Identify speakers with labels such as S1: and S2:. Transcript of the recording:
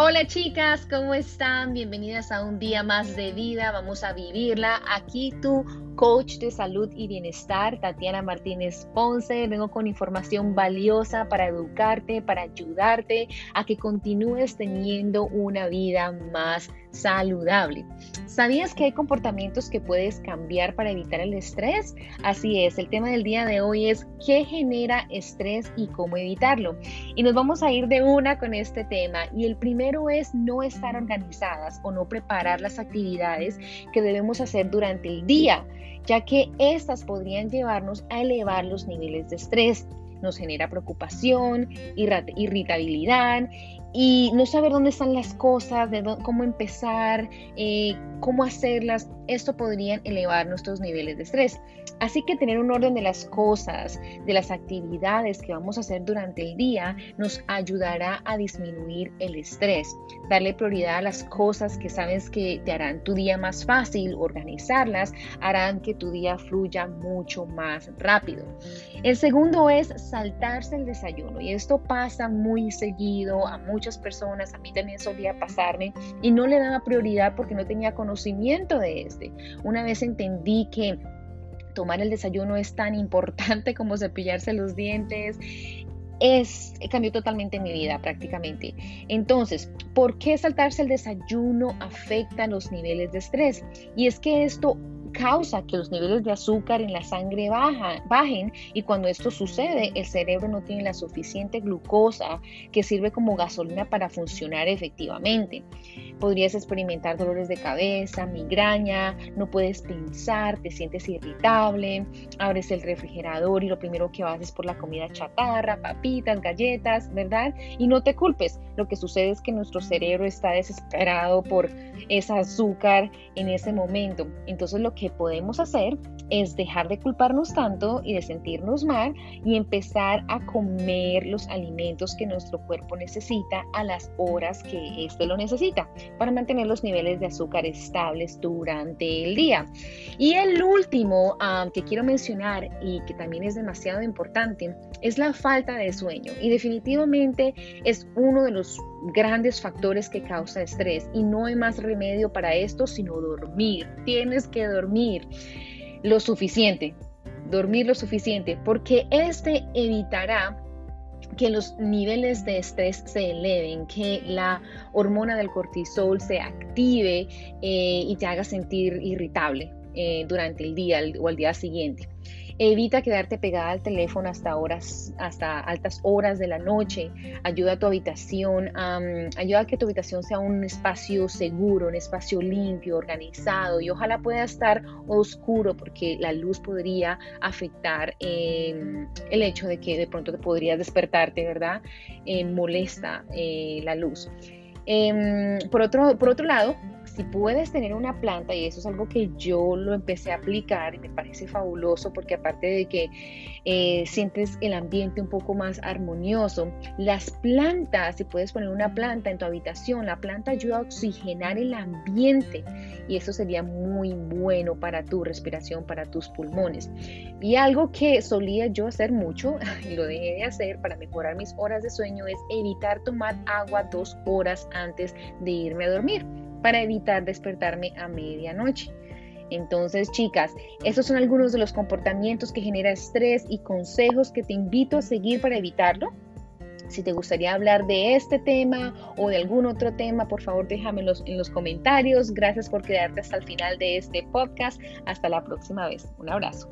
S1: Hola chicas, ¿cómo están? Bienvenidas a un día más de vida. Vamos a vivirla. Aquí tu coach de salud y bienestar, Tatiana Martínez Ponce. Vengo con información valiosa para educarte, para ayudarte a que continúes teniendo una vida más saludable. ¿Sabías que hay comportamientos que puedes cambiar para evitar el estrés? Así es, el tema del día de hoy es qué genera estrés y cómo evitarlo. Y nos vamos a ir de una con este tema. Y el primero es no estar organizadas o no preparar las actividades que debemos hacer durante el día, ya que estas podrían llevarnos a elevar los niveles de estrés nos genera preocupación, irritabilidad y no saber dónde están las cosas, de cómo empezar, eh, cómo hacerlas, esto podría elevar nuestros niveles de estrés. Así que tener un orden de las cosas, de las actividades que vamos a hacer durante el día, nos ayudará a disminuir el estrés. Darle prioridad a las cosas que sabes que te harán tu día más fácil, organizarlas, harán que tu día fluya mucho más rápido. El segundo es saltarse el desayuno y esto pasa muy seguido a muchas personas, a mí también solía pasarme y no le daba prioridad porque no tenía conocimiento de este. Una vez entendí que tomar el desayuno es tan importante como cepillarse los dientes. Es, cambió totalmente mi vida prácticamente. Entonces, ¿por qué saltarse el desayuno afecta los niveles de estrés? Y es que esto causa que los niveles de azúcar en la sangre bajen y cuando esto sucede el cerebro no tiene la suficiente glucosa que sirve como gasolina para funcionar efectivamente. Podrías experimentar dolores de cabeza, migraña, no puedes pensar, te sientes irritable, abres el refrigerador y lo primero que vas es por la comida chatarra, papitas, galletas, ¿verdad? Y no te culpes, lo que sucede es que nuestro cerebro está desesperado por ese azúcar en ese momento. Entonces lo que podemos hacer es dejar de culparnos tanto y de sentirnos mal y empezar a comer los alimentos que nuestro cuerpo necesita a las horas que éste lo necesita para mantener los niveles de azúcar estables durante el día. Y el último ah, que quiero mencionar y que también es demasiado importante es la falta de sueño. Y definitivamente es uno de los grandes factores que causa estrés. Y no hay más remedio para esto sino dormir. Tienes que dormir lo suficiente, dormir lo suficiente, porque este evitará que los niveles de estrés se eleven, que la hormona del cortisol se active eh, y te haga sentir irritable eh, durante el día o al día siguiente. Evita quedarte pegada al teléfono hasta horas, hasta altas horas de la noche. Ayuda a tu habitación, ayuda a que tu habitación sea un espacio seguro, un espacio limpio, organizado y ojalá pueda estar oscuro porque la luz podría afectar em, el hecho de que de pronto te podrías despertarte, ¿verdad? Eh, molesta eh, la luz. Em, por, otro, por otro lado, si puedes tener una planta, y eso es algo que yo lo empecé a aplicar y me parece fabuloso porque aparte de que eh, sientes el ambiente un poco más armonioso, las plantas, si puedes poner una planta en tu habitación, la planta ayuda a oxigenar el ambiente y eso sería muy bueno para tu respiración, para tus pulmones. Y algo que solía yo hacer mucho y lo dejé de hacer para mejorar mis horas de sueño es evitar tomar agua dos horas antes de irme a dormir para evitar despertarme a medianoche. Entonces, chicas, esos son algunos de los comportamientos que genera estrés y consejos que te invito a seguir para evitarlo. Si te gustaría hablar de este tema o de algún otro tema, por favor déjamelos en los comentarios. Gracias por quedarte hasta el final de este podcast. Hasta la próxima vez. Un abrazo.